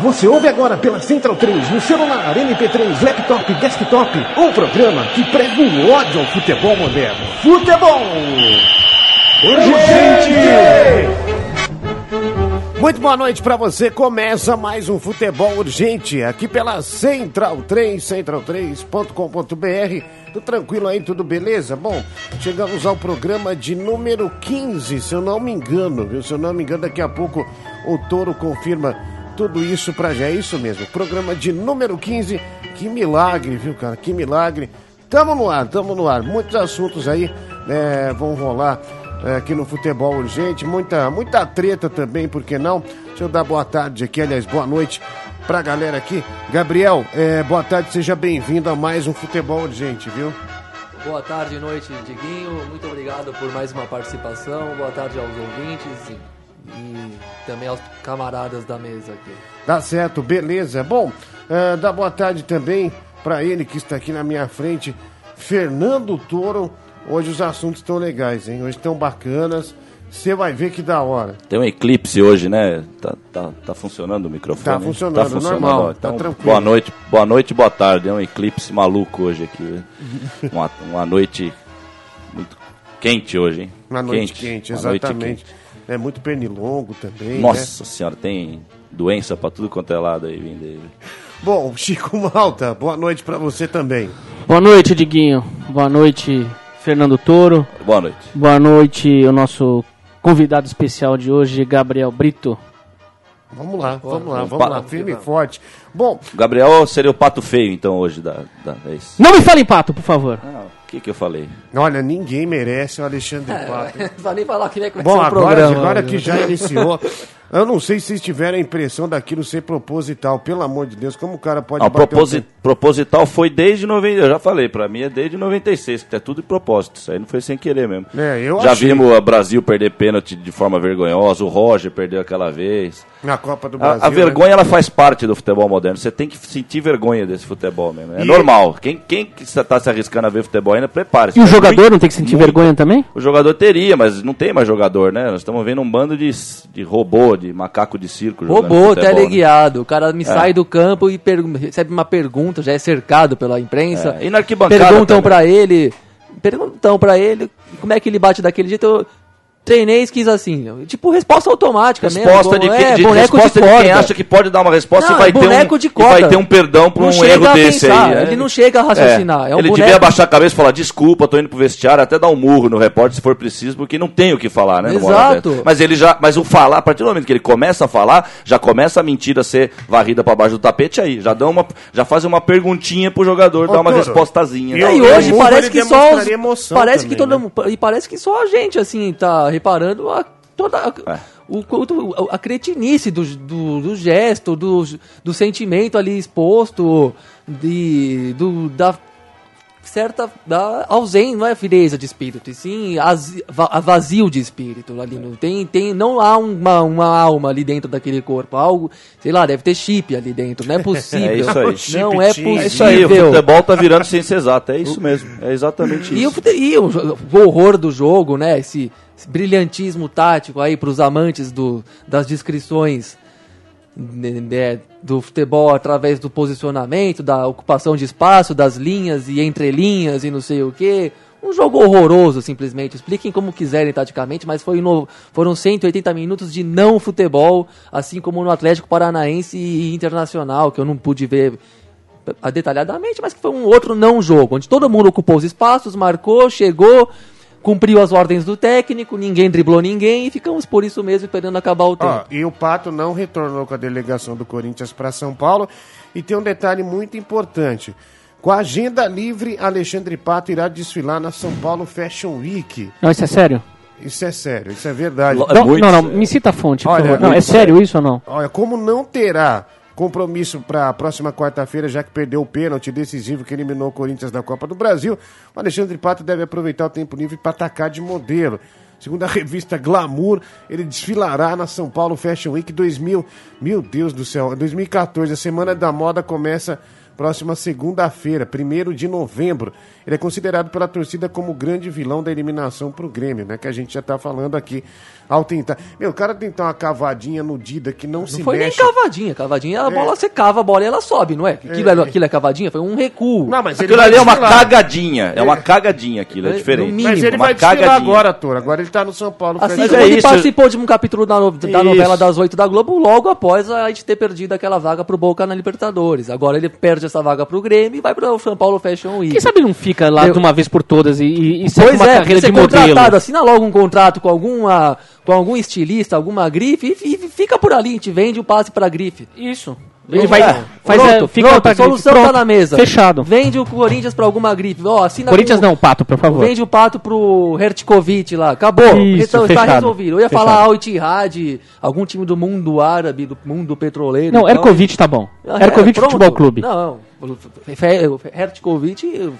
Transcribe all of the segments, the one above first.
Você ouve agora pela Central 3, no celular, MP3, laptop, desktop, um programa que prega o ódio ao futebol moderno. Futebol! Urgente! Muito boa noite pra você. Começa mais um Futebol Urgente aqui pela Central 3, central3.com.br. Tudo tranquilo aí, tudo beleza? Bom, chegamos ao programa de número 15, se eu não me engano, viu? Se eu não me engano, daqui a pouco o Toro confirma tudo isso pra já. É isso mesmo, programa de número 15. Que milagre, viu, cara? Que milagre. Tamo no ar, tamo no ar. Muitos assuntos aí né, vão rolar é, aqui no Futebol Urgente. Muita, muita treta também, por que não? Deixa eu dar boa tarde aqui, aliás, boa noite pra galera aqui. Gabriel, é, boa tarde, seja bem-vindo a mais um Futebol Urgente, viu? Boa tarde, noite, Diguinho. Muito obrigado por mais uma participação. Boa tarde aos ouvintes e, também aos camaradas da mesa aqui. Tá certo, beleza. Bom, é, dá boa tarde também pra ele que está aqui na minha frente, Fernando Toro. Hoje os assuntos estão legais, hein? Hoje estão bacanas. Você vai ver que da hora. Tem um eclipse hoje, né? Tá, tá, tá funcionando o microfone? Tá funcionando, normal, ó. tá Então, tranquilo. boa noite, boa noite, boa tarde. É um eclipse maluco hoje aqui. uma, uma noite muito quente hoje, hein? Uma noite quente, uma noite exatamente. quente. É muito pernilongo também. Nossa senhora, tem doença pra tudo quanto é lado aí vindo aí. Né? Bom, Chico Malta, boa noite pra você também. Boa noite, Diguinho. Boa noite, Fernando Toro. Boa noite. Boa noite, o nosso convidado especial de hoje, Gabriel Brito. Vamos lá, vamos lá, vamos lá, firme e forte. Bom, Gabriel seria o pato feio, então, hoje da. da é isso. Não me fale em pato, por favor. Ah, que que eu falei? olha, ninguém merece o Alexandre Pato. Não vai nem falar que nem é que Bom, agora, programa. agora que já iniciou, eu não sei se vocês tiveram a impressão daquilo ser proposital, pelo amor de Deus, como o cara pode o proposi- proposital foi desde 90. Eu já falei, pra mim é desde 96, que é tudo de propósito. Isso aí não foi sem querer mesmo. É, eu já achei. vimos o Brasil perder pênalti de forma vergonhosa, o Roger perdeu aquela vez. na Copa do A, Brasil. a né? vergonha ela faz parte do futebol moderno. Você tem que sentir vergonha desse futebol mesmo. É E- normal. Quem, quem que está se arriscando a ver futebol ainda, prepare-se. E o É jogador muito- não tem que sentir muito. vergonha também? O jogador teria, mas não tem mais jogador, né? Nós estamos vendo um bando de, de robô, de macaco de circo. Robô, futebol, né? teleguiado. O cara me sai do campo e recebe uma pergunta, já é cercado pela imprensa. É, e na arquibancada Perguntam pra ele. Perguntam pra ele como é que ele bate daquele jeito. Treinei e quis assim. Tipo, resposta automática Resposta mesmo. de, é, que- de, boneco resposta de de, quem acha que pode dar uma resposta Não, e vai é ter um de e vai ter um perdão por Não um erro a desse pensar, aí. ele não chega a raciocinar, é um ele boneco- devia abaixar a cabeça e falar desculpa, tô indo pro vestiário, até dar um murro no repórter se for preciso, porque não tem o que falar, né? Exato. Mas ele já, mas o falar, a partir do momento que ele começa a falar, já começa a mentira ser varrida para baixo do tapete aí, já dá uma, já faz uma perguntinha pro jogador Ô, dar uma respostazinha. e né? E hoje parece que só os, parece também, que todo né? mundo- e parece que só a gente assim tá reparando a toda a, É. o, o- a cretinice do, do, do gesto, do, do sentimento ali exposto, de do da certa da ausência, não é frieza de espírito, e sim az- vazio de espírito ali não tem tem não há uma, uma alma ali dentro daquele corpo, algo, sei lá, deve ter chip ali dentro, não é possível. É isso aí. Não é Chip, possível. É isso aí, o futebol tá virando ciência exata, é isso mesmo, é exatamente E o, isso. e o, jo- o horror do jogo, né? Esse, esse brilhantismo tático aí para os amantes do, das descrições né, né, do futebol através do posicionamento, da ocupação de espaço, das linhas e entrelinhas e não sei o que. Um jogo horroroso, simplesmente. Expliquem como quiserem taticamente, mas foi no, foram 180 minutos de não futebol, assim como no Atlético Paranaense e Internacional, que eu não pude ver detalhadamente, mas que foi um outro não jogo, onde todo mundo ocupou os espaços, marcou, chegou, cumpriu as ordens do técnico, ninguém driblou ninguém e ficamos por isso mesmo esperando acabar o tempo. Ó, e o Pato não retornou com a delegação do Corinthians para São Paulo. E tem um detalhe muito importante. Com a agenda livre, Alexandre Pato irá desfilar na São Paulo Fashion Week. Não, isso é sério? Isso é sério, isso é verdade. Lo- É Não, não, não, me cita a fonte, por Olha, favor. é Não, é sério isso ou não? Olha, como não terá compromisso para a próxima quarta-feira, já que perdeu o pênalti decisivo que eliminou o Corinthians da Copa do Brasil, o Alexandre Pato deve aproveitar o tempo livre para atacar de modelo. Segundo a revista Glamour, ele desfilará na São Paulo Fashion Week 2000. Meu Deus do céu, 2014. A Semana da Moda começa próxima segunda-feira, 1 de novembro. Ele é considerado pela torcida como o grande vilão da eliminação pro Grêmio, né? Que a gente já tá falando aqui ao tentar. Meu, o cara tentar uma cavadinha no Dida que não, se Não foi mexe. nem cavadinha. Cavadinha, a bola você cava a bola e ela sobe, não é? Aquilo é, aquilo é cavadinha? Foi um recuo. Não, mas ele Aquilo ali é uma cagadinha. É uma cagadinha aquilo, é É, diferente. no mínimo. Mas ele uma vai cagadinha. agora, Tora. Agora ele tá no São Paulo. Assim Fashion como é ele isso. participou de um capítulo da, no- da novela das oito da Globo, logo após a gente ter perdido aquela vaga pro Boca na Libertadores. Agora ele perde essa vaga pro Grêmio e vai pro São Paulo Fashion Week. Quem sabe ele não fica lá Eu- de uma vez por todas e, e, e segue Pois uma é, carreira de modelo? contratado, assina logo um contrato com alguma com algum estilista, alguma grife e, e fica por ali, a gente vende o passe pra grife. Isso. Ele vai, É, faz pronto, a, fica pronto, a solução pronto, tá na mesa. Fechado. Vende o Corinthians pra alguma grife. Ó, assina Corinthians com- não, Pato, por favor. Vende o pato pro Hertkovic lá. Acabou. Isso, então está fechado. resolvido. Eu ia Fechado. falar Al Ittihad, algum time do mundo árabe, do mundo petroleiro. Não, e tal. Erkovic tá bom. Ah, é. Futebol Clube. Não, Hertkovic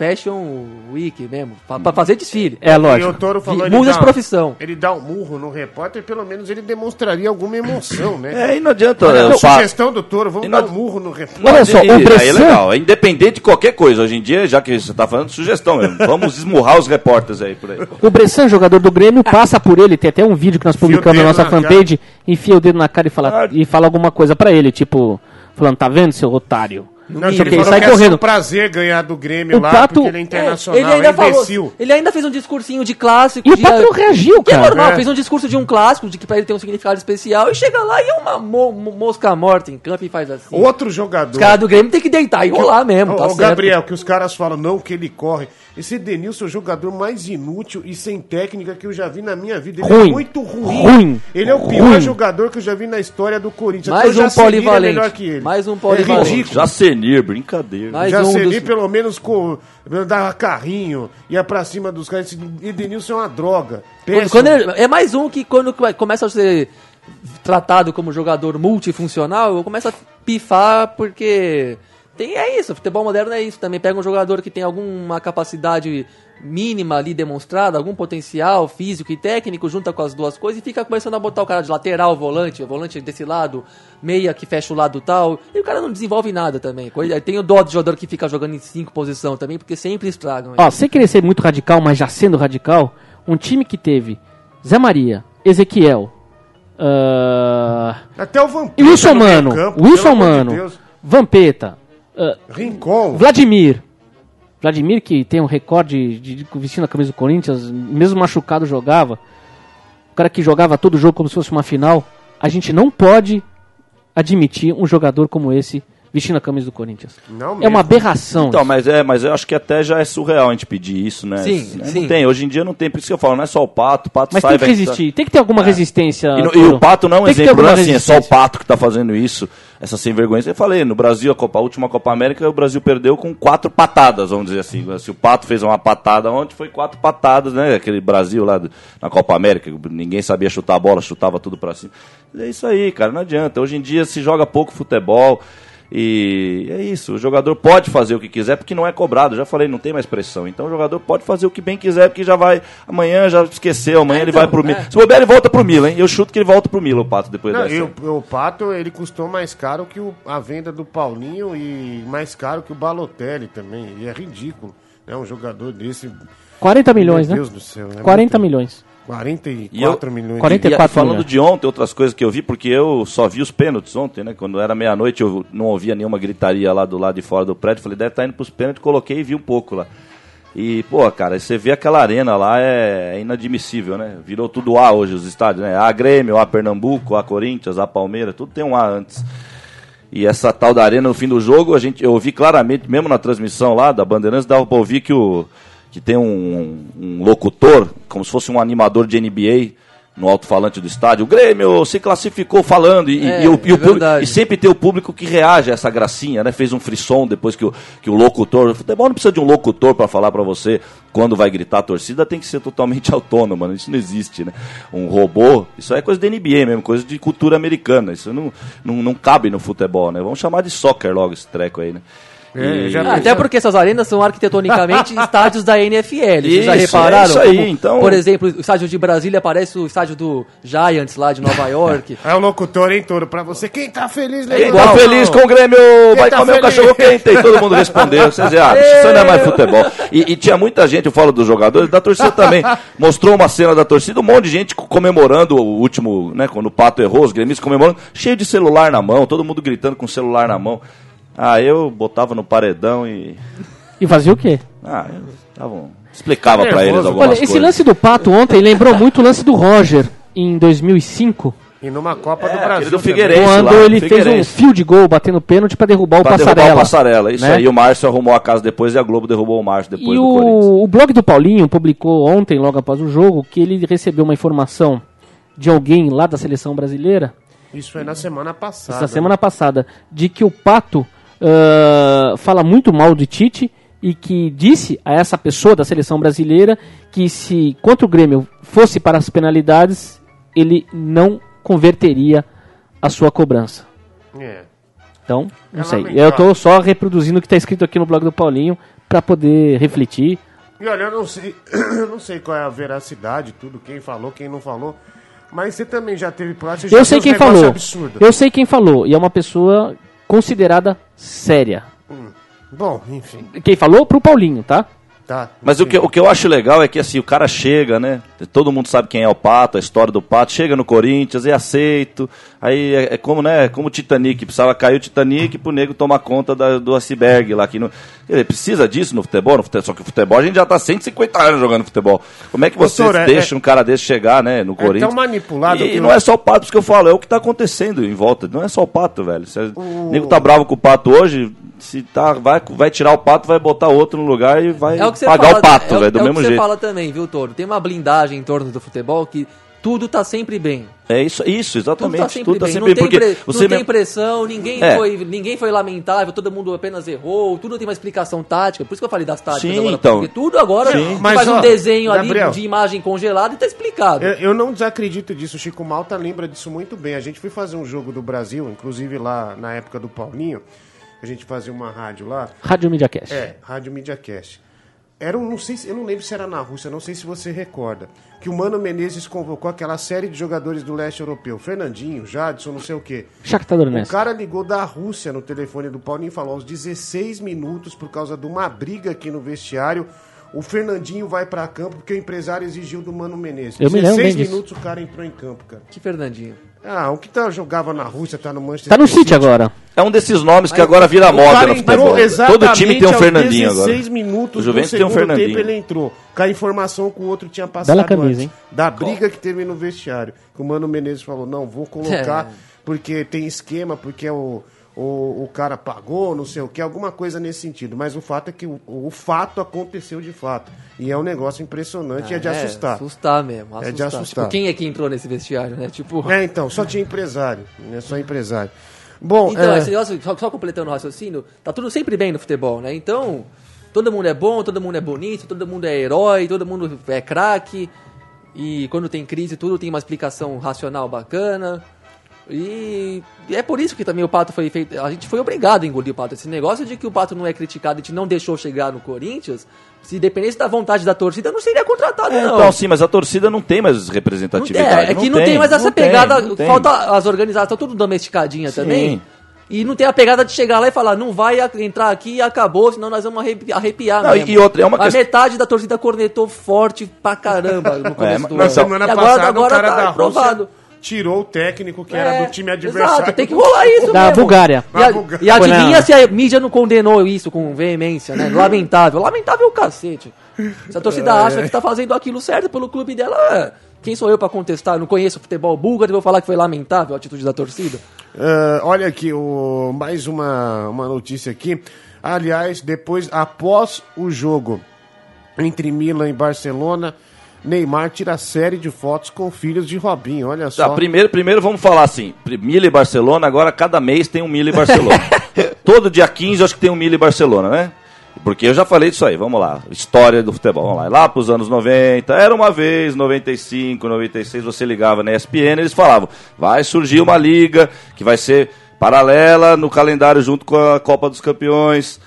Fashion Week mesmo, pra, pra fazer desfile. É E o lógico. Toro falou ele muda dá- de profissão. Ele dá um murro no repórter, pelo menos ele demonstraria alguma emoção, né? É, e não adianta. Olha, é, a o pa- sugestão do Toro, vamos dar não- um murro no repórter. Olha só, E- o Aí é Bressan- legal, é independente de qualquer coisa. Hoje em dia, já que você tá falando, sugestão mesmo. Vamos esmurrar os repórteres aí por aí. O Bressan, jogador do Grêmio, passa por ele, tem até um vídeo que nós publicamos na nossa na fanpage, enfia o dedo na cara e fala, Ah. e fala alguma coisa pra ele, tipo, falando, tá vendo, seu otário? Não, ele o falou sai que é correndo. um prazer ganhar do Grêmio O lá, Pato- porque ele é internacional, ele ainda é falou, imbecil. ele ainda fez um discursinho de clássico. E o de- Pato reagiu, Que é cara. normal, É. fez um discurso de um clássico, de que pra ele tem um significado especial, e chega lá e é uma mo- mo- mosca morta em campo e faz assim. Outro jogador. Os caras do Grêmio tem que deitar e rolar mesmo, Ô, tá certo. Gabriel, que os caras falam, não, que ele corre. Esse Denilson é o jogador mais inútil e sem técnica que eu já vi na minha vida. Ele Ruim. é muito ruim. Ruim. Ele é o pior Ruim. jogador que eu já vi na história do Corinthians. Mais um Jacenir polivalente. É melhor que ele. Mais um É polivalente. ridículo. Jacenir, brincadeira. Mais Já um Jacenir, dos- pelo menos, com, dava carrinho, ia pra cima dos caras. Esse Edenilson é uma droga. Quando, Péssimo. quando ele- é mais um que quando come- começa a ser tratado como jogador multifuncional, eu começo a pifar porque tem é isso, futebol moderno é isso também. Pega um jogador que tem alguma capacidade mínima ali demonstrada, algum potencial físico e técnico, junta com as duas coisas e fica começando a botar o cara de lateral, volante, o volante desse lado, meia que fecha o lado tal, e o cara não desenvolve nada também. Tem o dó de jogador que fica jogando em cinco posição também, porque sempre estragam. Ó, sem querer ser muito radical, mas já sendo radical, um time que teve Zé Maria, Ezequiel, ah, Até o Vampeta Wilson Mano, campo, Wilson de Mano, Deus. Vampeta, ah, Rincon. Vladimir. Vladimir, que tem um recorde de, de vestindo a camisa do Corinthians, mesmo machucado jogava. O cara que jogava todo jogo como se fosse uma final. A gente não pode admitir um jogador como esse vestindo a camisa do Corinthians. Não É mesmo. uma aberração. Então, mas é, mas eu acho que até já é surreal a gente pedir isso, né? Sim, não sim. tem, hoje em dia não tem, por isso que eu falo, não é só o pato, o pato Mas sai tem que vai- resistir, tem que ter alguma resistência. E, no- e o Pato não é um exemplo, não é assim, é só o. Pato que tá fazendo isso, essa sem vergonha. Eu falei, no Brasil, a, Copa, a última Copa América, o Brasil perdeu com quatro patadas, vamos dizer assim. Se o Pato fez uma patada ontem, foi quatro patadas, né? Aquele Brasil lá do- na Copa América, ninguém sabia chutar a bola, chutava tudo pra cima. É isso aí, cara, não adianta. Hoje em dia se joga pouco futebol. E é isso, o jogador pode fazer o que quiser porque não é cobrado. Já falei, não tem mais pressão. Então o jogador pode fazer o que bem quiser porque já vai. Amanhã já esqueceu, amanhã É, ele então, vai pro Milan. é. Se bobear, ele volta pro Milan, hein? Eu chuto que ele volta pro Milan, o Pato, depois Não, dessa. e o, o Pato, ele custou mais caro que o- a venda do Paulinho e mais caro que o Balotelli também. E é ridículo, né? Um jogador desse... 40 milhões, Meu né? Deus do céu. é 40 muito- milhões. 44 milhões. 40 E, e 44 falando milhões. de ontem, outras coisas que eu vi, porque eu só vi os pênaltis ontem, né? Quando era meia-noite, eu não ouvia nenhuma gritaria lá do lado de fora do prédio. Falei, deve estar indo pros pênaltis, coloquei e vi um pouco lá. E, pô, cara, você vê aquela arena lá, é, é inadmissível, né? Virou tudo A hoje, os estádios, né? A Grêmio, A Pernambuco, A Corinthians, A Palmeiras, tudo tem um A antes. E essa tal da arena no fim do jogo, a gente, eu ouvi claramente, mesmo na transmissão lá da Bandeirantes, dava pra ouvir que, o, que tem um, um locutor, como se fosse um animador de NBA, no alto-falante do estádio, o Grêmio se classificou falando, e, É, e o, e o é público- verdade. e sempre tem o público que reage a essa gracinha, né? Fez um frisson depois que o, que o locutor. O futebol não precisa de um locutor para falar para você quando vai gritar a torcida, tem que ser totalmente autônoma, né? isso não existe, né? Um robô, isso é coisa da NBA mesmo, coisa de cultura americana, isso não, não, não cabe no futebol, né? Vamos chamar de soccer logo esse treco aí, né? É, E- já- Ah, até porque essas arenas são arquitetonicamente estádios da NFL. Vocês já Isso, repararam? é isso aí, Como, então- Por exemplo, o estádio de Brasília parece o estádio do Giants lá de Nova York. É o locutor, hein, Toro? Pra você, quem tá feliz, Quem tá feliz com o Grêmio vai tá comer o cachorro quente e todo mundo respondeu. Vocês dizem, ah, isso não é mais futebol. E, e tinha muita gente, eu falo dos jogadores, da torcida também. Mostrou uma cena da torcida, um monte de gente co- comemorando o último, né, quando o Pato errou, os gremistas comemorando, cheio de celular na mão, todo mundo gritando com o celular na mão. Ah, eu botava no paredão e. E fazia o quê? Ah, eu tava, um- explicava pra Nervoso. eles algumas Olha, esse coisas. lance do Pato ontem lembrou muito o lance do Roger em 2005, E numa Copa do É, Brasil. aquele do também. Figueirense. quando lá, ele fez um Figueirense. field goal batendo pênalti pra derrubar o Pra derrubar Passarela. o Passarela, isso né? aí. O Márcio arrumou a casa depois e a Globo derrubou o Márcio depois E do Corinthians. o, o blog do Paulinho publicou ontem, logo após o jogo, que ele recebeu uma informação de alguém lá da seleção brasileira, Isso foi na semana passada. essa semana passada, de que o Pato ah, fala muito mal de Tite e que disse a essa pessoa da seleção brasileira que se contra o Grêmio fosse para as penalidades, ele não converteria a sua cobrança. É. Então, não É sei. lamentável. Eu estou só reproduzindo o que está escrito aqui no blog do Paulinho para poder refletir. E olha, eu não sei, eu não sei qual é a veracidade, tudo, quem falou, quem não falou. Mas você também já teve já Eu sei quem falou. Absurdo. Eu sei quem falou e é uma pessoa considerada séria. Bom, enfim, Quem falou pro Paulinho, tá? Tá. Mas o que, o que eu acho legal é que assim, o cara chega, né? Todo mundo sabe quem é o Pato, a história do Pato, chega no Corinthians, é aceito. Aí é, é como, né? Como o Titanic, precisava cair o Titanic pro nego tomar conta da- do iceberg lá. Que dizer, precisa disso no futebol, no futebol? Só que o futebol a gente já tá 150 anos jogando futebol. Como é que você Doutor, é- deixa um cara desse chegar, né? No Corinthians? tão manipulado E, que não eu- é só o Pato, isso que eu falo, é o que tá acontecendo em volta. Não é só o Pato, velho. Se o nego tá bravo com o Pato hoje, se tá, vai, vai tirar o Pato, vai botar outro no lugar e vai É o pagar fala, o Pato, é o- velho, do é o mesmo que você jeito. fala também, viu, Toro? Tem uma blindagem em torno do futebol que tudo tá sempre bem. É isso, isso Tudo exatamente. tá sempre Tudo tá bem. sempre não bem, tem, pre- pressão, ninguém, É. foi, ninguém foi lamentável, todo mundo apenas errou, tudo tem uma explicação tática. Por isso que eu falei das táticas Sim, agora. então. Porque tudo agora Sim. Mas, faz ó, um desenho Gabriel. ali de imagem congelada e tá explicado. Eu, eu não desacredito disso. O Chico Malta lembra disso muito bem. A gente foi fazer um jogo do Brasil, inclusive lá na época do Paulinho. A gente fazia uma rádio lá. Rádio Media Cast. É, Rádio Media Cast. Era um, não sei se, eu não lembro se era na Rússia, não sei se você recorda, que o Mano Menezes convocou aquela série de jogadores do leste europeu, Fernandinho, Jadson, não sei o quê. Shakhtar O Donetsk. cara ligou da Rússia no telefone do Paulinho e falou aos 16 minutos, por causa de uma briga aqui no vestiário, o Fernandinho vai pra campo porque o empresário exigiu do Mano Menezes. Eu me lembro 16 bem disso. minutos o cara entrou em campo, cara. Que Fernandinho. Ah, o que tá, jogava na Rússia, tá no Manchester Tá no City agora. É um desses nomes que agora vira moda no futebol. Todo time tem um Fernandinho agora. 16 minutos O Juventus do tem um segundo Fernandinho. tempo ele entrou. Com a informação que o outro tinha passado Bela camisa, antes. hein? Da briga que teve no vestiário. Que o Mano Menezes falou, não, vou colocar É. porque tem esquema, porque o, o, o cara pagou, não sei o que, alguma coisa nesse sentido. Mas o fato é que o, o fato aconteceu de fato. E é um negócio impressionante e é de assustar. Assustar mesmo. É Assustar. de assustar. Tipo, quem é que entrou nesse vestiário, né? Tipo. É, então, só tinha empresário, né? Só empresário. Bom, Então, é, esse negócio, só, só completando o raciocínio, tá tudo sempre bem no futebol, né? Então, todo mundo é bom, todo mundo é bonito, todo mundo é herói, todo mundo é craque. E quando tem crise, tudo tem uma explicação racional bacana. E é por isso que também o Pato foi feito. A gente foi obrigado a engolir o Pato. Esse negócio de que o Pato não é criticado, a gente não deixou chegar no Corinthians. Se dependesse da vontade da torcida, não seria contratado, É, não. então, sim, mas a torcida não tem mais Não tem- representatividade. é, é que não tem, mais essa não tem, pegada. não tem. falta as organizações, estão tudo domesticadinha Sim. também. E não tem a pegada de chegar lá e falar, não vai a- entrar aqui e acabou, senão nós vamos arrepi- arrepiar. Não, mesmo. e outra, é uma a questão- metade da torcida cornetou forte pra caramba no começo mas- do na ano. semana E agora, passada agora o cara tá da aprovado. Tirou o técnico que era É, do time adversário. Exato, tem que rolar isso Da mesmo. Bulgária. E, a- Da Bulgária. e adivinha Foi se a mídia não condenou isso com veemência, né? Lamentável. Lamentável o cacete. Se a torcida É. acha que tá fazendo aquilo certo pelo clube dela, é, quem sou eu pra contestar? Eu não conheço o futebol búlgaro e vou falar que foi lamentável a atitude da torcida? Ah, olha aqui, o, mais uma, uma notícia aqui. Aliás, depois, após o jogo entre Milan e Barcelona, Neymar tira série de fotos com filhos de Robinho. Olha só. Tá, primeiro, primeiro vamos falar assim, Mila e Barcelona, agora cada mês tem um Mila e Barcelona. Todo dia 15 eu acho que tem um Mila e Barcelona, né? Porque eu já falei disso aí, vamos lá. História do futebol, vamos lá. Lá pros anos 90, era uma vez, 95, 96, você ligava na ESPN, eles falavam, vai surgir uma liga que vai ser paralela no calendário junto com a Copa dos Campeões,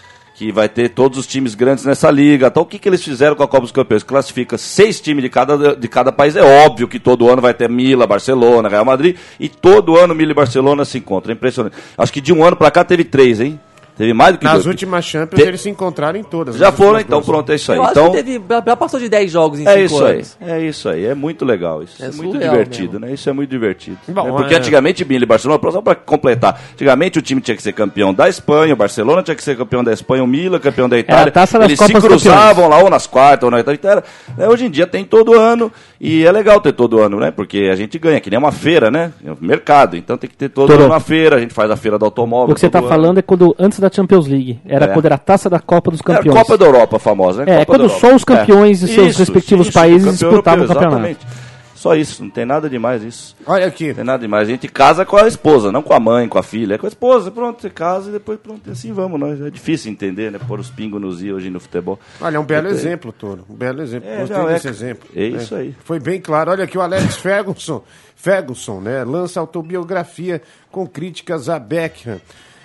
que vai ter todos os times grandes nessa liga. Então o que, que eles fizeram com a Copa dos Campeões? Classifica seis times de cada, de cada país. É óbvio que todo ano vai ter Mila, Barcelona, Real Madrid, e todo ano Mila e Barcelona se encontram. É impressionante. Acho que de um ano pra cá teve três, hein? Teve mais do que Nas dois. últimas Champions Te- eles se encontraram em todas. Já nas foram, então duas. pronto, é isso aí. Eu acho Então, que teve, já passou de 10 jogos em 5 é anos. isso aí. É isso aí. É muito legal. Isso é, É muito divertido, mesmo. né? Isso é muito divertido. Bom, É porque é- antigamente, Billy e Barcelona, só para completar, antigamente o time tinha que ser campeão da Espanha, o Barcelona tinha que ser campeão da Espanha, o Milan campeão da Itália. a taça das Eles Copas se cruzavam lá ou nas quartas ou na era- né, hoje em dia tem todo ano e é legal ter todo ano, né? Porque a gente ganha, que nem uma feira, né? É um mercado, então tem que ter todo Torou. ano uma feira, a gente faz a feira do automóvel. O que você tá ano. falando é quando antes da Champions League. Era É. quando era a taça da Copa dos É a Campeões. Copa da Europa famosa, né? É, Copa quando só os campeões de seus respectivos países campeão disputavam o europeu, campeonato. exatamente. Só isso, não tem nada demais isso. Olha aqui. Não tem nada demais. A gente casa com a esposa, não com a mãe, com a filha. É com a esposa, pronto, você casa e depois pronto, assim vamos nós. É difícil entender, né? Pôr os pingos nos i hoje no futebol. Olha, é um belo Eu- exemplo, Toro. Um belo exemplo. É, Gostei não, é- desse exemplo. é isso aí. Foi bem claro. Olha aqui o Alex Ferguson, Ferguson, né? Lança autobiografia com críticas a Beckham.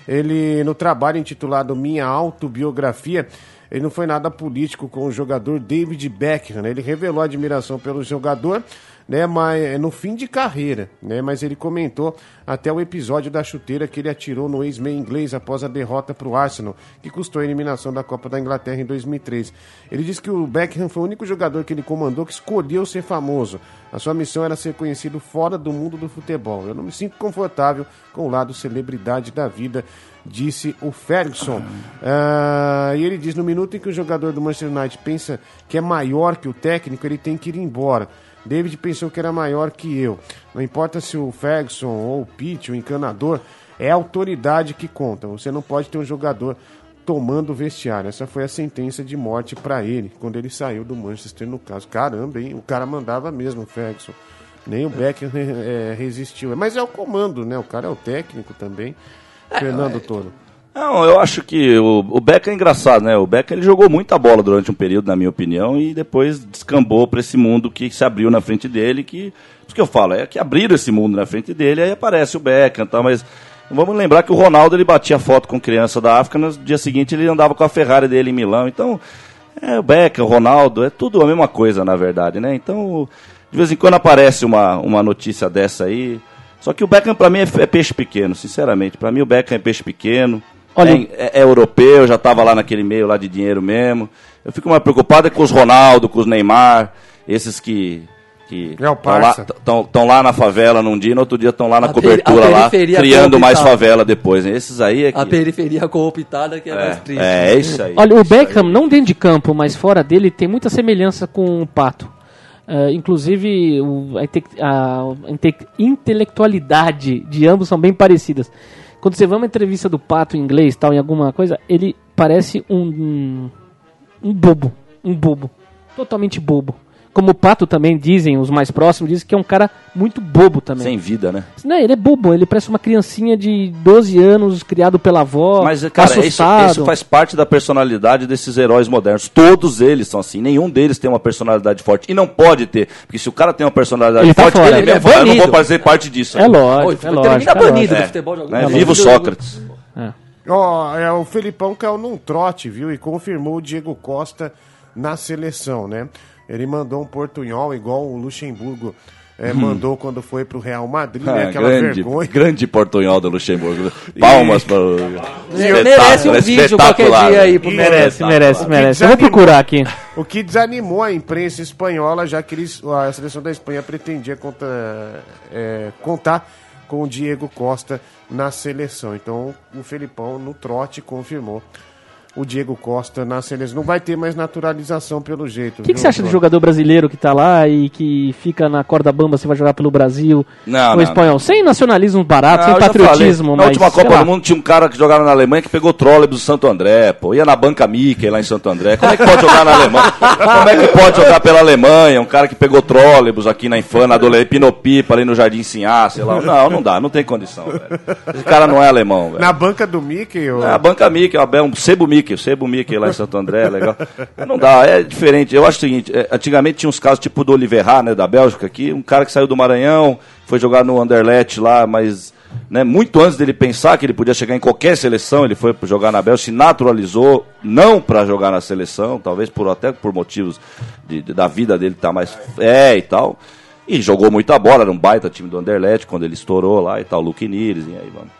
Ele, no trabalho intitulado Minha Autobiografia, ele não foi nada político com o jogador David Beckham. né? Ele revelou admiração pelo jogador, né? Mas no fim de carreira, né? Mas ele comentou até o episódio da chuteira que ele atirou no ex-meio inglês após a derrota para o Arsenal, que custou a eliminação da Copa da Inglaterra em 2003. Ele disse que o Beckham foi o único jogador que ele comandou que escolheu ser famoso. A sua missão era ser conhecido fora do mundo do futebol. Eu não me sinto confortável com o lado celebridade da vida, disse o Ferguson. Ah, e ele diz: no minuto em que o jogador do Manchester United pensa que é maior que o técnico, ele tem que ir embora. David pensou que era maior que eu. Não importa se o Ferguson ou o Pitt, o encanador, é a autoridade que conta. Você não pode ter um jogador tomando o vestiário. Essa foi a sentença de morte para ele, quando ele saiu do Manchester, no caso. Caramba, hein? O cara mandava mesmo, o Ferguson. Nem o Beckham eh, resistiu. Mas é o comando, né? O cara é o técnico também. Fernando Toro. Não, eu acho que o, o é engraçado, né? O Beckham ele jogou muita bola durante um período, na minha opinião, e depois descambou para esse mundo que se abriu na frente dele, que isso que eu falo, é que abriram esse mundo na frente dele, aí aparece o Beckham, tá, mas vamos lembrar que o Ronaldo ele batia foto com criança da África, no dia seguinte ele andava com a Ferrari dele em Milão. Então, é o Beckham, o Ronaldo, é tudo a mesma coisa, na verdade, né? Então, de vez em quando aparece uma, uma notícia dessa aí. Só que o Beckham pra mim é, é peixe pequeno, sinceramente. Pra mim o Beckham é peixe pequeno. Olha- é, é- é europeu, já tava lá naquele meio lá de dinheiro mesmo. Eu fico mais preocupado é com os Ronaldo, com os Neymar, esses que que É o estão lá, tão, tão lá na favela num dia, no outro dia estão lá na A cobertura a lá, criando mais favela depois. Né? Esses aí é que... A periferia corruptada que é, mais triste. é, é isso aí. Olha, o Isso aí. Beckham, não dentro de campo, mas fora dele, tem muita semelhança com o Pato. Eh, inclusive, o- a, a inte- intelectualidade de ambos são bem parecidas. Quando você vê uma entrevista do Pato em inglês, tal, em alguma coisa, ele parece um, um bobo. Um bobo. Totalmente bobo. Como o Pato também dizem, os mais próximos, dizem que é um cara muito bobo também. Sem vida, né? Não, ele é bobo, ele parece uma criancinha de 12 anos, criado pela avó, Mas, cara, isso, assustado. isso faz parte da personalidade desses heróis modernos. Todos eles são assim. Nenhum deles tem uma personalidade forte. E não pode ter. Porque se o cara tem uma personalidade Ele tá forte, fora, ele, ele mesmo é fala, eu não vou fazer parte disso. É lógico, Oi, é termina lógico. é banido do É, futebol jogando. né? É Viva o lógico. Sócrates. É. Ó, é, o Felipão caiu num trote, viu? E confirmou o Diego Costa na seleção, né? Ele mandou um portunhol igual o Luxemburgo é, mandou quando foi pro Real Madrid, né? Hum. Ah, Aquela grande, vergonha. grande portunhol do Luxemburgo. Palmas para o. Merece um vídeo qualquer dia aí pro E- Merece, merece, merece. Eu vou desanimou- procurar aqui. O que desanimou a imprensa espanhola, já que eles, a seleção da Espanha pretendia conta, é, contar com o Diego Costa na seleção. Então o Felipão, no trote, confirmou o Diego Costa na seleção. Não vai ter mais naturalização pelo jeito. O que, que você acha do jogador brasileiro que tá lá e que fica na corda bamba se vai jogar pelo Brasil Não, ou não, espanhol? Sem nacionalismo barato, Ah, sem patriotismo, mas. Na última Copa lá. do Mundo tinha um cara que jogava na Alemanha que pegou trólebus do Santo André, pô. Ia na banca Mickey lá em Santo André. Como é que pode jogar na Alemanha? Como é que pode jogar pela Alemanha? Um cara que pegou trólebus aqui na Infana, adolescente, Pinopipa, ali no Jardim Sinhá, sei lá. Não, não dá, não tem condição, velho. Esse cara não é alemão, velho. Na banca do Mickey, ô... É, a banca Mickey, é um sebo Mickey, o sebo Mickey lá em Santo André, legal. Não dá, é diferente. Eu acho o seguinte, é, antigamente tinha uns casos tipo do Oliverra, né, da Bélgica aqui, um cara que saiu do Maranhão, foi jogar no Anderlecht lá, mas né, muito antes dele pensar que ele podia chegar em qualquer seleção, ele foi jogar na Bélgica, se naturalizou, não para jogar na seleção, talvez por até por motivos de- de- da vida dele estar mais é e tal. E jogou muita bola, era um baita time do Anderlecht quando ele estourou lá e tal, Luke Nires, e aí vamos.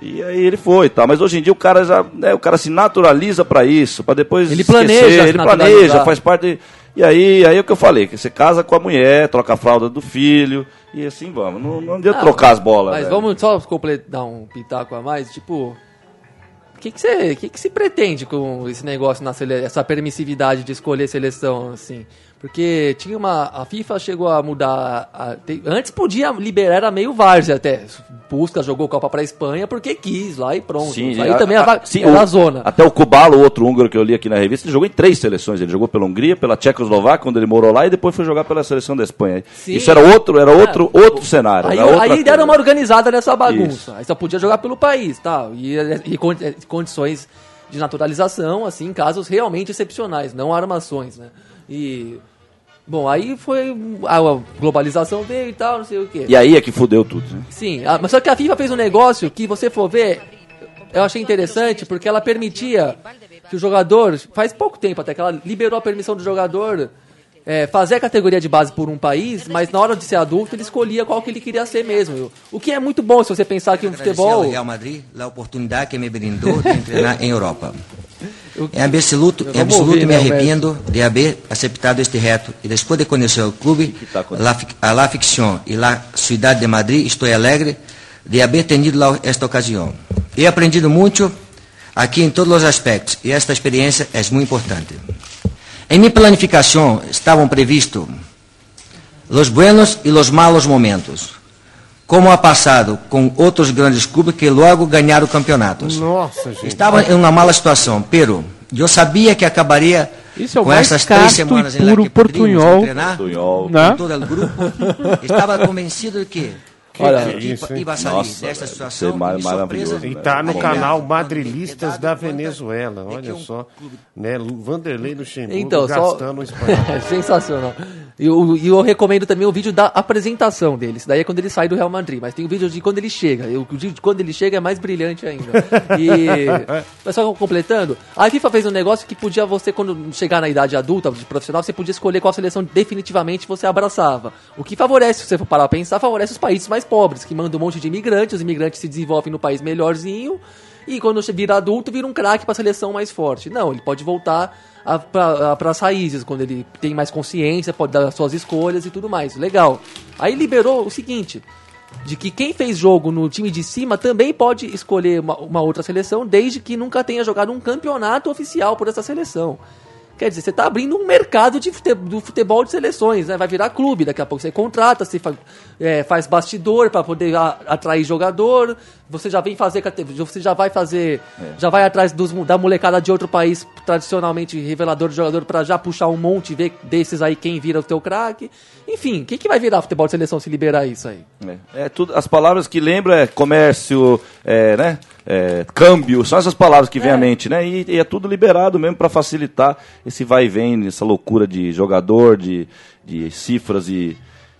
E aí ele foi, tá? Mas hoje em dia o cara já, né, o cara se naturaliza pra isso, pra depois Ele esquecer, planeja ele planeja, faz parte. E aí, aí é o que eu falei, que você casa com a mulher, troca a fralda do filho e assim vamos. Não, não adianta Ah, trocar as bolas. Mas velho. vamos só completar dar um pitaco a mais, tipo. O que, que, você, que, que se pretende com esse negócio na sele... essa permissividade de escolher seleção, assim? Porque tinha uma. A FIFA chegou a mudar. a- tem- antes podia liberar, era meio várzea até. Pusca jogou Copa pra Espanha porque quis lá e pronto. Sim, aí a- também a- é va- sim, era o- a zona. Até o Kubalo, o outro húngaro que eu li aqui na revista, ele jogou em três seleções. Ele jogou pela Hungria, pela Tchecoslováquia, quando ele morou lá, e depois foi jogar pela seleção da Espanha. Sim. Isso era outro, era outro, outro cenário. Aí, aí deram uma organizada nessa bagunça. Isso. Aí só podia jogar pelo país, tal. E, e con- condições de naturalização, assim, em casos realmente excepcionais, não armações, né? E. Bom, aí foi. A globalização veio e tal, não sei o quê. E aí é que fudeu tudo. Né? Sim, a- mas só que a FIFA fez um negócio que você for ver, eu achei interessante, porque ela permitia que o jogador, faz pouco tempo até que ela liberou a permissão do jogador é, fazer a categoria de base por um país, mas na hora de ser adulto ele escolhia qual que ele queria ser mesmo. O que é muito bom se você pensar que o Agradecer futebol. ao Real Madrid a oportunidade que me brindou de treinar em Europa. Em absoluto, em absoluto ouvir, me arrependo de haber aceptado este reto e depois de conhecer o clube, tá la, a la ficción y la ciudad de Madrid, estou alegre de haber tenido esta ocasião. He aprendido muito aqui em todos os aspectos e esta experiência é muito importante. Em minha planificação estavam previstos los buenos y los malos momentos, como ha pasado com outros grandes clubes que logo ganharam campeonatos. Nossa, gente. Estava em uma mala situação, pero eu sabia que acabaria Isso é o com mais essas três semanas em lá que portunhol. treinar Tunhol. Né? com todo o grupo. Estava convencido de que Olha, a equipe isso, hein? ia sair Nossa, velho, situação é mar- e surpresa. E né? tá no Aí, canal né? Madrilistas da Venezuela, que olha só. Né? Vanderlei Luxemburgo Então, só. gastando o espanhol. É sensacional. E eu, e eu recomendo também o vídeo da apresentação dele. Isso daí é quando ele sai do Real Madrid. Mas tem o vídeo de quando ele chega. E O vídeo de quando ele chega é mais brilhante ainda. E. Mas só completando, a FIFA fez um negócio que podia você, quando chegar na idade adulta, de profissional, você podia escolher qual seleção definitivamente você abraçava. O que favorece, se você for parar a pensar, favorece os países mais pobres, que mandam um monte de imigrantes, os imigrantes se desenvolvem no país melhorzinho. E quando vira adulto, vira um craque para a seleção mais forte. Não, ele pode voltar para as raízes, quando ele tem mais consciência, pode dar suas escolhas e tudo mais. Legal. Aí liberou o seguinte: de que quem fez jogo no time de cima também pode escolher uma, uma outra seleção, desde que nunca tenha jogado um campeonato oficial por essa seleção. Quer dizer, você está abrindo um mercado de fute- do futebol de seleções, né? Vai virar clube, daqui a pouco você contrata, você fa- é, faz bastidor para poder a- atrair jogador, você já vem fazer, você já vai fazer, já vai atrás dos, da molecada de outro país tradicionalmente revelador de jogador para já puxar um monte e ver desses aí quem vira o teu craque. Enfim, o que, que vai virar futebol de seleção se liberar isso aí? É, é tudo, as palavras que lembra é comércio, é, né? é, câmbio, são essas palavras que vêm à mente, né? E, e é tudo liberado mesmo para facilitar esse vai e vem, essa loucura de jogador, de, de cifras e.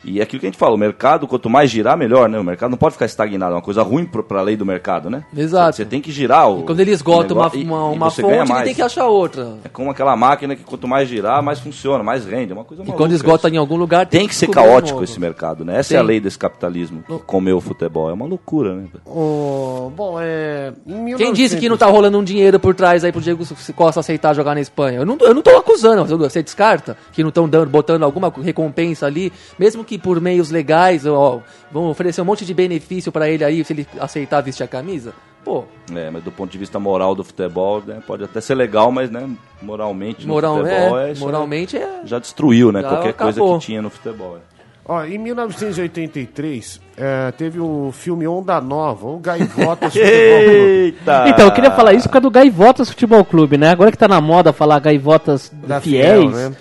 E é aquilo que a gente fala, o mercado, quanto mais girar, melhor, né? O mercado não pode ficar estagnado, é uma coisa ruim para a lei do mercado, né? Exato. Você tem que girar o. Quando ele esgota uma, e- uma, e uma fonte, ele tem que achar outra. É como aquela máquina que quanto mais girar, mais funciona, mais rende. É uma coisa E maluca quando esgota isso. em algum lugar, Tem que ser descobrir um caótico esse mercado, né? Essa é a Tem. lei desse capitalismo que comeu o futebol. É uma loucura, né? Ô, bom, é. em Quem disse que não 1900 tá rolando um dinheiro por trás aí pro Diego Costa aceitar jogar na Espanha? Eu não, eu não tô acusando, mas você descarta que não estão dando, botando alguma recompensa ali, mesmo que por meios legais, ó, vão oferecer um monte de benefício pra ele aí se ele aceitar vestir a camisa? pô. É, mas do ponto de vista moral do futebol, né, pode até ser legal, mas né, moralmente no Moral, futebol é, é, já- moralmente é. já destruiu, né? Já qualquer coisa acabou. que tinha no futebol. é. Ó, em 1983, eh, teve o filme Onda Nova, o Gaivotas Futebol Clube. Eita! Então, eu queria falar isso por causa do Gaivotas Futebol Clube, né? Agora que tá na moda falar Gaivotas Da fiéis, Fiel, né?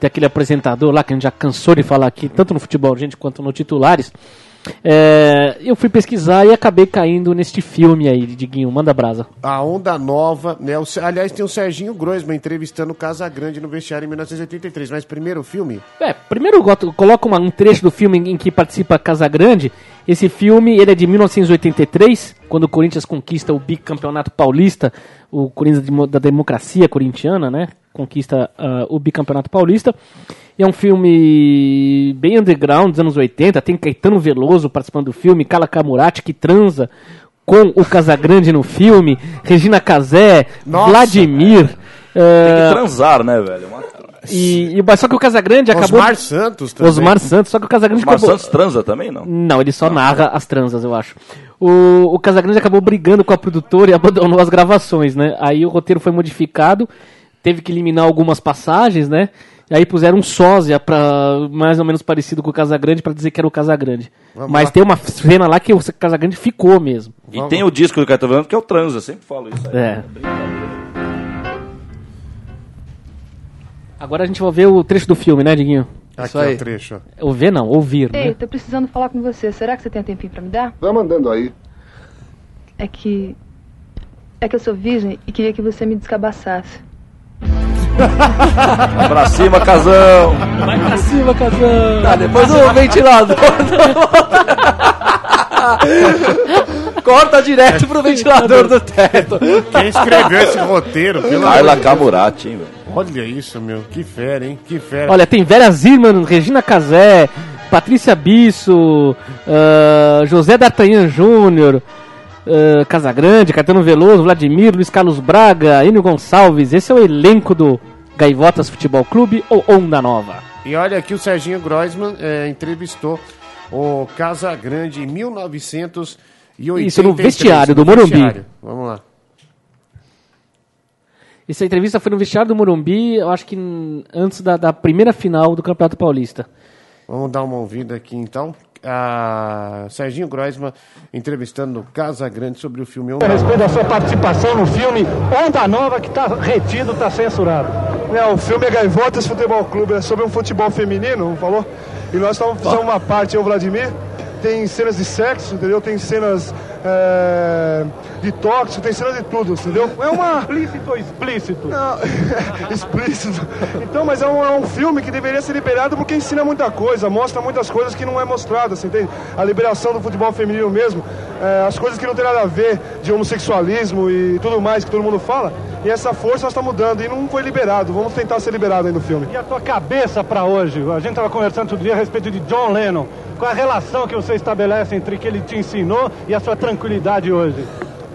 Tem aquele apresentador lá que a gente já cansou de falar aqui, tanto no futebol gente quanto no titulares. É, eu fui pesquisar e acabei caindo neste filme aí, Diguinho, manda brasa. A Onda Nova, né? O, aliás, tem o Serginho Groisman entrevistando o Casa Grande no vestiário em 1983. Mas primeiro o filme, É, primeiro coloco uma- um trecho do filme em que participa Casagrande. Esse filme ele é de 1983, quando o Corinthians conquista o bicampeonato paulista, o Corinthians de da democracia corintiana, né? Conquista ah, o bicampeonato paulista. E é um filme bem underground dos anos 80. Tem Caetano Veloso participando do filme, Kala Kamurati que transa com o Casagrande no filme, Regina Casé, Nossa, Vladimir. Tem ah, que transar, né, velho? Uma... e, e- só que o Casagrande acabou. Osmar Santos também. Osmar Santos, só que o Casagrande Osmar acabou... Santos transa também, não? Não, ele só narra as transas, eu acho. O, o Casagrande acabou brigando com a produtora e abandonou as gravações, né? Aí o roteiro foi modificado, teve que eliminar algumas passagens, né? E aí puseram um sósia pra, mais ou menos parecido com o Casagrande pra dizer que era o Casagrande. Vamos Mas lá. tem uma cena lá que o Casagrande ficou mesmo. E tem o disco do Caetano Veloso que é o transa, eu sempre falo isso aí. É. Agora a gente vai ver o trecho do filme, né, Diguinho? Aqui Isso é aí. o trecho. ó. Ou ver não, ouvir, Ei, né? tô precisando falar com você. Será que você tem um tempinho pra me dar? Vai mandando aí. É que. É que eu sou virgem e queria que você me descabaçasse. Pra cima, casão! Vai pra cima, Casão! Tá, depois o ventilador. Corta direto pro ventilador do teto. Quem escreveu esse roteiro? Pelo Carla. Camurati, hein, velho? Olha isso, meu. Que fera, hein? Que fera. Olha, tem Vera Zirman, Regina Casé, Patrícia Bisso, ah, José D'Artagnan Júnior, ah, Casagrande, Caetano Veloso, Vladimir, Luiz Carlos Braga, Enio Gonçalves. Esse é o elenco do Gaivotas Futebol Clube ou Onda Nova. E olha aqui, o Serginho Groisman é, entrevistou o Casa Grande em 1983. Isso, no vestiário do Morumbi. vestiário. Vamos lá. Essa entrevista foi no vestiário do Morumbi, eu acho que antes da, da primeira final do Campeonato Paulista. Vamos dar uma ouvida aqui então. A Serginho Groisman entrevistando Casa Grande sobre o filme Onda A respeito da sua participação no filme Onda Nova, que está retido, está censurado. Não, o filme é Gaivotas Futebol Clube, é sobre um futebol feminino, falou? E nós estamos fazendo uma parte, eu o Vladimir, tem cenas de sexo, entendeu? Tem cenas é, de tóxico, tem cenas de tudo, entendeu? É uma... Explícito ou explícito? Não, explícito. Então, mas é um, é um filme que deveria ser liberado porque ensina muita coisa, mostra muitas coisas que não é mostrada, você entende? A liberação do futebol feminino mesmo, é, as coisas que não tem nada a ver de homossexualismo e tudo mais que todo mundo fala. E essa força está mudando e não foi liberado. Vamos tentar ser liberado aí no filme. E a tua cabeça para hoje? A gente estava conversando outro dia a respeito de John Lennon. Qual a relação que você estabelece entre o que ele te ensinou e a sua tranquilidade hoje?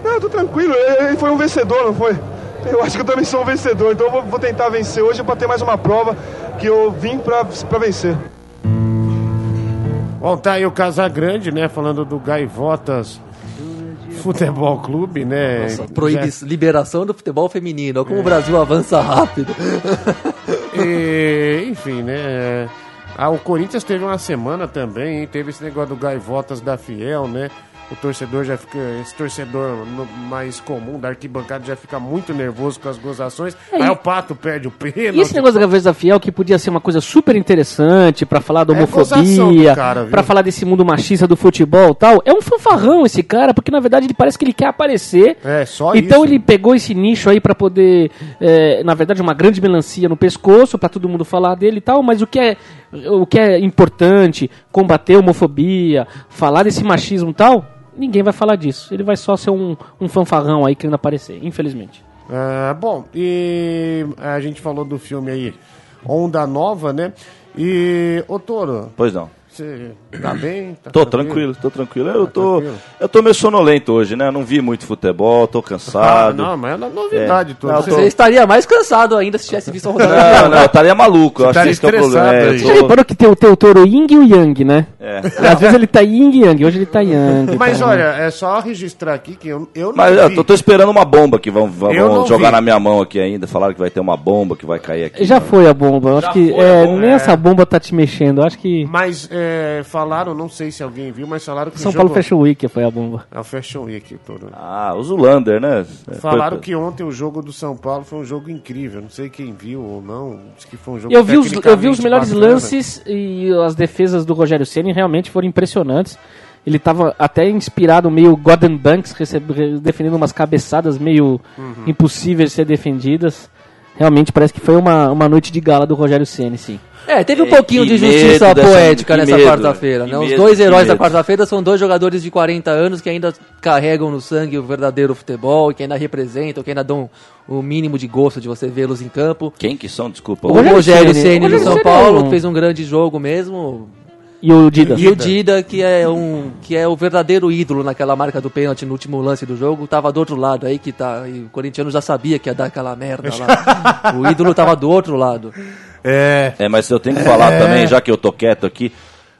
Não, eu tô tranquilo, ele foi um vencedor, não foi? Eu acho que eu também sou um vencedor, então eu vou, tentar vencer hoje para ter mais uma prova que eu vim para vencer. Bom, tá aí o Casa Grande, né? Falando do Gaivotas Futebol Clube, né? Nossa, proíbe liberação do futebol feminino. Olha como o Brasil avança rápido. E, enfim, né? Ah, o Corinthians teve uma semana também, hein? Teve esse negócio do Gaivotas da Fiel, né? O torcedor já fica. Esse torcedor mais comum da arquibancada já fica muito nervoso com as gozações. É, aí o pato perde o pênalti. E esse negócio da Gaveta Fiel, que podia ser uma coisa super interessante pra falar da É homofobia, viu? pra falar desse mundo machista do futebol e tal, é um fanfarrão esse cara, porque na verdade ele parece que ele quer aparecer. É, só então isso. ele pegou esse nicho aí pra poder, é, na verdade, uma grande melancia no pescoço, pra todo mundo falar dele e tal, mas o que é, o que é importante, combater a homofobia, falar desse machismo e tal, ninguém vai falar disso. Ele vai só ser um, um fanfarrão aí querendo aparecer, infelizmente. Ah, bom, e a gente falou do filme aí, Onda Nova, né? E, ô Toro, Pois não. Você tá bem? Tá Tô tranquilo, tô tranquilo. Eu tô, tranquilo? eu tô meio sonolento hoje, né? Não vi muito futebol, tô Ah, cansado. não, mas é novidade É. toda. Não, Você- tô- Você estaria mais cansado ainda se tivesse visto a rodada. Não, não, eu estaria maluco. Eu acho que esse que é o problema. É, tô- reparou que tem o teu touro Ying e o Yang, né? é. Às vezes ele tá Ying e Yang, hoje ele tá Yang. Mas tá? olha, é só registrar aqui que eu, eu não Mas eu tô, tô esperando uma bomba que vão, vão jogar vi. na minha mão aqui ainda. Falaram que vai ter uma bomba que vai cair aqui. Já foi a bomba. Eu acho Já que é, bomba, nem é. essa bomba tá te mexendo. Eu acho que Mas é, falaram, não sei se alguém viu, mas falaram que São o Paulo jogo... Fashion Week foi a bomba. É o Fashion Week, todo. Ah, o Zulander, né? É, Falaram foi- que ontem o jogo do São Paulo foi um jogo incrível. Não sei quem viu ou não. Diz que foi um jogo Eu vi, os, eu vi os melhores bacana. lances e as defesas do Rogério Ceni realmente foram impressionantes. Ele estava até inspirado, meio Gordon Banks, recebe- re- defendendo umas cabeçadas meio Uhum. impossíveis de ser defendidas. Realmente parece que foi uma, uma noite de gala do Rogério Ceni, sim. É, teve um É, pouquinho que de justiça dessa- poética nessa quarta-feira. Né? Os medo, dois heróis da quarta-feira são dois jogadores de 40 anos que ainda carregam no sangue o verdadeiro futebol, que ainda representam, que ainda dão o mínimo de gosto de você vê-los em campo. Quem que são? Desculpa. O Rogério Rogério Ceni. O do São Paulo, é que fez um grande jogo mesmo. E o Dida. E o Dida, que é um que é o verdadeiro ídolo naquela marca do pênalti no último lance do jogo, tava do outro lado aí que tá, e o corintiano já sabia que ia dar aquela merda lá. o ídolo tava do outro lado. É. É, mas eu tenho que falar também, já que eu tô quieto aqui,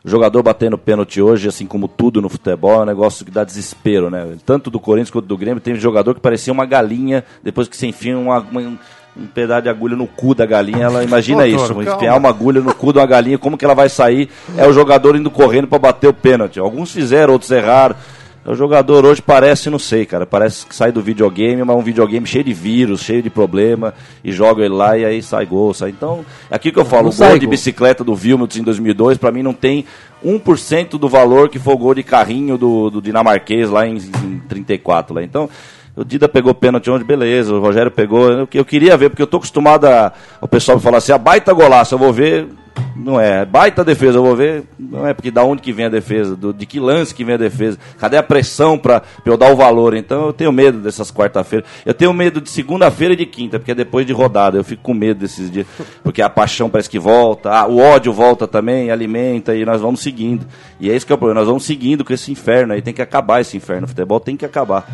o jogador batendo pênalti hoje, assim como tudo no futebol, é um negócio que dá desespero, né? Tanto do Corinthians quanto do Grêmio, tem jogador que parecia uma galinha, depois que você enfia uma, uma- um pedaço de agulha no cu da galinha, ela imagina isso, Toro, enfiar calma. uma agulha no cu de uma galinha, como que ela vai sair? É o jogador indo correndo pra bater o pênalti. Alguns fizeram, outros erraram. O jogador hoje parece, não sei, cara, parece que sai do videogame, mas é um videogame cheio de vírus, cheio de problema, e joga ele lá e aí sai gol, sai. Então, é aqui que eu falo, Não o sai gol de gol. bicicleta do Vilmut em 2002, pra mim não tem 1% do valor que foi o gol de carrinho do, do dinamarquês lá em, em 34. Lá. Então, o Dida pegou pênalti onde, beleza, o Rogério pegou. Eu, eu queria ver, porque eu tô acostumado a, o pessoal falar assim, a baita golaço, eu vou ver. Não é, baita defesa, eu vou ver. Não é porque da onde que vem a defesa, do, de que lance que vem a defesa, cadê a pressão pra, pra eu dar o valor? Então eu tenho medo dessas quarta-feiras. Eu tenho medo de segunda-feira e de quinta, porque é depois de rodada. Eu fico com medo desses dias, porque a paixão parece que volta, ah, o ódio volta também, alimenta e nós vamos seguindo. E é isso que é o problema, nós vamos seguindo com esse inferno aí, tem que acabar esse inferno. O futebol tem que acabar.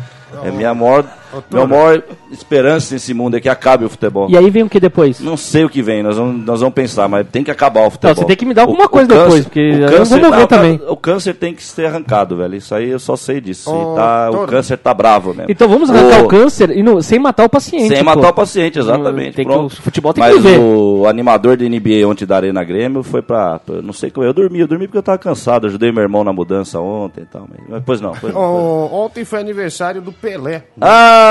É minha maior, minha maior esperança nesse mundo é que acabe o futebol. E aí vem o que depois? Não sei o que vem, nós vamos, nós vamos pensar, mas tem que acabar o futebol. você tem que me dar alguma coisa depois, porque eu vou morrer tá- também. O câncer tem que ser arrancado, velho. Isso aí eu só sei disso. Ô, tá- o câncer tá bravo mesmo. Então vamos arrancar Ô, o câncer e não- sem matar o paciente. Sem pô. matar o paciente, exatamente. Tem que- o futebol tem Mas que viver. o animador da NBA ontem da Arena Grêmio foi pra. pra- Não sei como. Eu dormi, eu dormi porque eu tava cansado. Ajudei meu irmão na mudança ontem e tal. Mas, pois não, pois não. Ô, ontem foi aniversário do Pelé. Ah,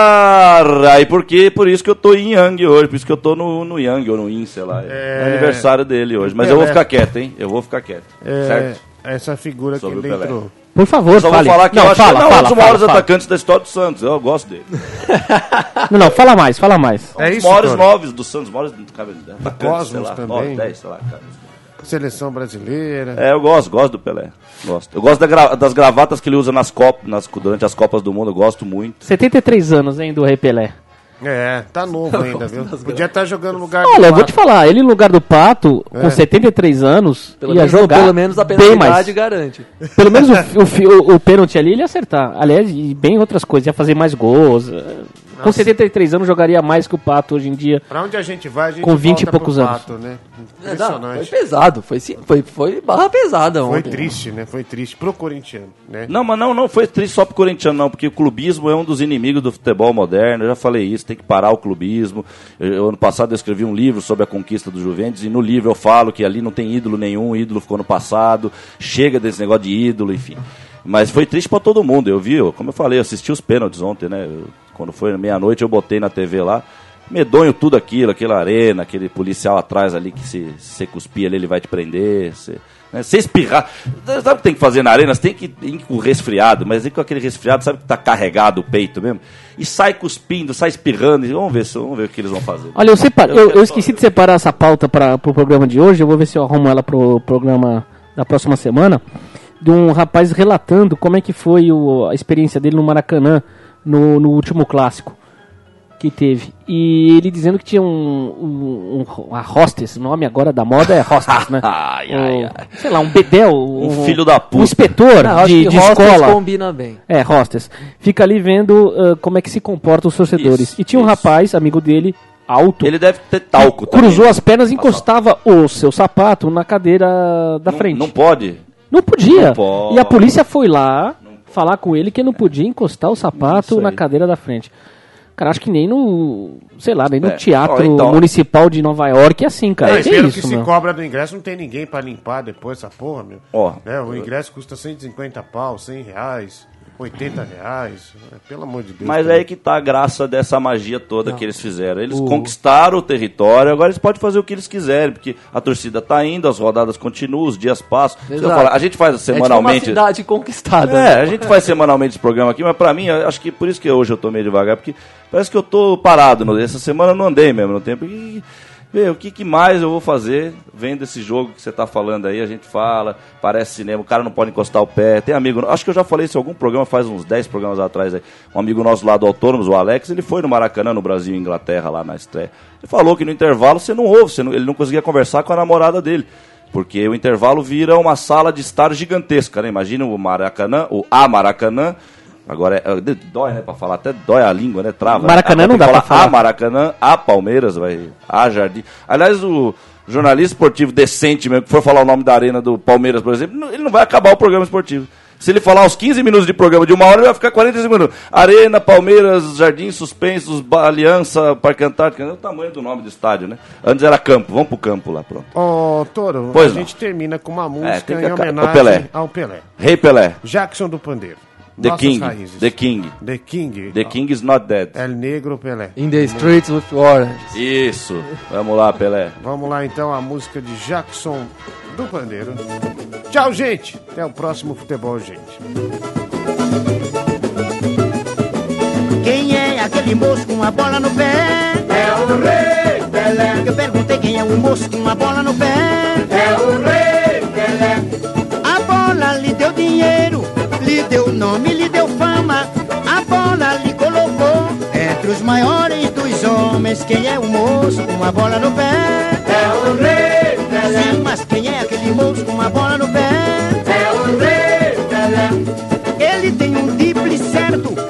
aí porque por isso que eu tô em Yang hoje, por isso que eu tô no, no Yang ou no In, sei lá. É, aniversário dele hoje. Mas eu vou Pelé. ficar quieto, hein? Eu vou ficar quieto. É, Certo? Essa figura Sobre aqui o Pelé. dentro. Por favor, Só fale. vou falar que não, eu acho fala, que ele é um dos maiores fala. atacantes da história do Santos. Eu gosto dele. Não, não, fala mais, fala mais. É um dos isso, maiores nove do Santos, maiores atacantes, Cosmos sei lá, também. nove, dez, sei lá, cara. Seleção brasileira. É, eu gosto, gosto do Pelé. Gosto. Eu gosto da gra- das gravatas que ele usa nas copas, nas, durante as Copas do Mundo, eu gosto muito. 73 anos, hein, do Rei Pelé. É, tá novo ainda, viu? Podia estar jogando no lugar Olha, eu vou te falar, ele no lugar do Pato, É. com 73 anos, Pelo, ia menos, jogar pelo menos a penalidade garante. Pelo menos o, o, o- o pênalti ali ele ia acertar. Aliás, e bem outras coisas, ia fazer mais gols. Com 73 anos jogaria mais que o Pato hoje em dia. Pra onde a gente vai, a gente Com 20 e poucos anos. Pato, né? É, não, foi Impressionante. pesado, foi, sim- foi, foi barra pesada Foi ontem. triste, né? Foi triste pro corintiano, né? Não, mas não, não foi triste só pro corintiano, não, porque o clubismo é um dos inimigos do futebol moderno. Eu já falei isso, tem que parar o clubismo. Eu, ano passado eu escrevi um livro sobre a conquista do Juventus, e no livro eu falo que ali não tem ídolo nenhum, o ídolo ficou no passado, chega desse negócio de ídolo, enfim. Mas foi triste pra todo mundo, eu vi, como eu falei, eu assisti os pênaltis ontem, né? Eu- quando foi meia-noite eu botei na TV lá. Medonho tudo aquilo, aquela arena, aquele policial atrás ali que se você cuspir ali ele vai te prender. Se, né, se espirrar. Sabe o que tem que fazer na arena? Você tem que ir com resfriado, mas ir com aquele resfriado, sabe que tá carregado o peito mesmo? E sai cuspindo, sai espirrando. e Vamos ver, vamos ver o que eles vão fazer. Olha, eu. Eu eu, esqueci de separar essa pauta para o pro programa de hoje. Eu vou ver se eu arrumo ela pro programa da próxima semana. De um rapaz relatando como é que foi o- a experiência dele no Maracanã no, no último clássico. que teve. E ele dizendo que tinha um, um, um uma hostess, o nome agora da moda é hostess, né? Ai, ai, ai. Sei lá, um bedel, Um filho da puta. um inspetor Não, de, de escola. combina bem. É, hostess. Fica ali vendo ah, como é que se comportam os torcedores. Isso, e tinha um isso. rapaz, amigo dele, alto, Ele deve ter talco também. cruzou as pernas e encostava o seu sapato na cadeira da Não- frente. Não pode. Não podia. Não pode. E a polícia foi lá falar com ele que não podia encostar o sapato na cadeira da frente. Cara, acho que nem no, sei lá, nem no É, teatro ó, então- municipal de Nova York é assim, cara. Não, que espero isso, que se meu? cobra do ingresso, não tem ninguém pra limpar depois essa porra, meu. Ó, Né, o ingresso custa 150 pau, 100 reais, 80 reais. É, Pelo amor de Deus. Mas cara. é aí que tá a graça dessa magia toda que eles fizeram. Eles conquistaram o território, agora eles podem fazer o que eles quiserem, porque a torcida tá indo, as rodadas continuam, os dias passam. Falar, a gente faz É tipo uma semanalmente. cidade conquistada. É, a gente faz semanalmente esse programa aqui, mas pra mim, acho que por isso que hoje eu tô meio devagar, porque parece que eu tô parado. Essa semana eu não andei mesmo no tempo. E, vê, o que, que mais eu vou fazer vendo esse jogo que você tá falando aí? A gente fala, parece cinema, o cara não pode encostar o pé. Tem amigo, acho que eu já falei isso em algum programa, faz uns 10 programas atrás aí. Um amigo nosso lá do Autônomos, o Alex, ele foi no Maracanã, no Brasil e Inglaterra, lá na estreia. Ele falou que no intervalo você não ouve, você não- ele não conseguia conversar com a namorada dele. Porque o intervalo vira uma sala de estar gigantesca, né? Imagina o Maracanã, o A Maracanã. Agora, é, é, dói, né, pra falar, até dói a língua, né, trava. Maracanã Ah, não dá pra falar. A Maracanã, A Palmeiras, vai, A Jardim. Aliás, o jornalista esportivo decente mesmo, que for falar o nome da arena do Palmeiras, por exemplo, ele não vai acabar o programa esportivo. Se ele falar uns 15 minutos de programa de uma hora, ele vai ficar 45 minutos. Arena, Palmeiras, Jardim Suspensos, Ba- Aliança, Parque Antártico. É o tamanho do nome do estádio, né? Antes era campo, vamos pro campo lá, pronto. Ô, Toro, Pois a não. gente termina com uma música tem que em homenagem o Pelé. ao Pelé. Rei Pelé, Jackson do Pandeiro. The Nossas King, raízes. The King. The King. The King is not dead. El Negro Pelé. In the streets with orange. Isso, vamos lá, Pelé. Vamos lá então a música de Jackson do Pandeiro. Tchau, gente. Até o próximo futebol, gente. Quem é aquele moço com a bola no pé? É o Rei Pelé. Eu perguntei quem é o moço com a bola no pé? É o Rei nome, lhe deu fama. A bola lhe colocou entre os maiores dos homens. Quem é o moço com a bola no pé? É o Rei Pelé. Sim, mas quem é aquele moço com a bola no pé? É o Rei Pelé. Ele tem um drible certo